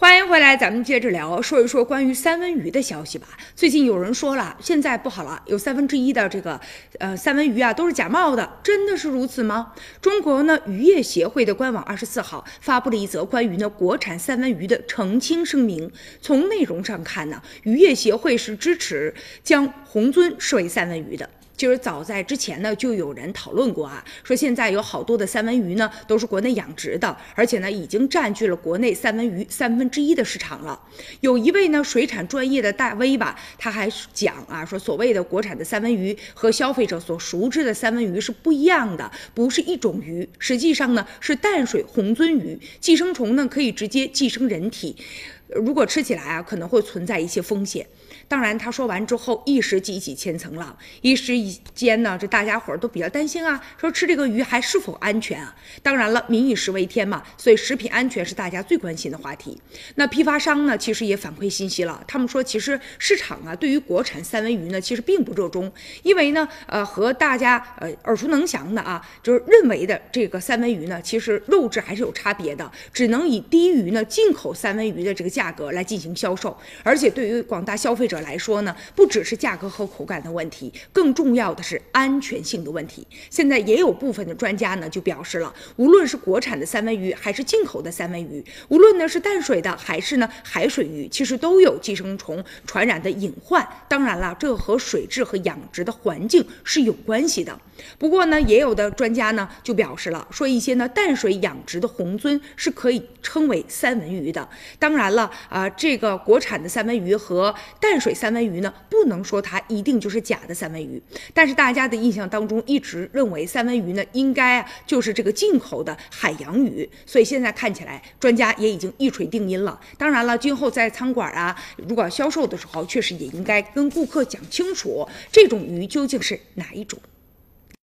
欢迎回来，咱们接着聊，说一说关于三文鱼的消息吧。最近有人说了，现在不好了，有三分之一的这个呃三文鱼啊都是假冒的，真的是如此吗？中国呢渔业协会的官网二十四号发布了一则关于呢国产三文鱼的澄清声明。从内容上看呢，渔业协会是支持将虹鳟视为三文鱼的。就是早在之前呢，就有人讨论过啊，说现在有好多的三文鱼呢都是国内养殖的，而且呢已经占据了国内三文鱼三分之一的市场了。有一位呢水产专业的大 V 吧，他还讲啊，说所谓的国产的三文鱼和消费者所熟知的三文鱼是不一样的，不是一种鱼，实际上呢是淡水虹鳟鱼，寄生虫呢可以直接寄生人体。如果吃起来啊，可能会存在一些风险。当然，他说完之后，一时激起千层浪，一时间呢，这大家伙儿都比较担心啊，说吃这个鱼还是否安全啊？当然了，民以食为天嘛，所以食品安全是大家最关心的话题。那批发商呢，其实也反馈信息了，他们说，其实市场啊，对于国产三文鱼呢，其实并不热衷，因为呢，呃，和大家呃耳熟能详的啊，就是认为的这个三文鱼呢，其实肉质还是有差别的，只能以低于呢进口三文鱼的这个。价格来进行销售，而且对于广大消费者来说呢，不只是价格和口感的问题，更重要的是安全性的问题。现在也有部分的专家呢就表示了，无论是国产的三文鱼还是进口的三文鱼，无论呢是淡水的还是呢海水鱼，其实都有寄生虫传染的隐患。当然了，这和水质和养殖的环境是有关系的。不过呢，也有的专家呢就表示了，说一些呢淡水养殖的虹鳟是可以称为三文鱼的。当然了。啊，这个国产的三文鱼和淡水三文鱼呢，不能说它一定就是假的三文鱼。但是大家的印象当中一直认为三文鱼呢，应该就是这个进口的海洋鱼。所以现在看起来，专家也已经一锤定音了。当然了，今后在餐馆啊，如果销售的时候，确实也应该跟顾客讲清楚，这种鱼究竟是哪一种。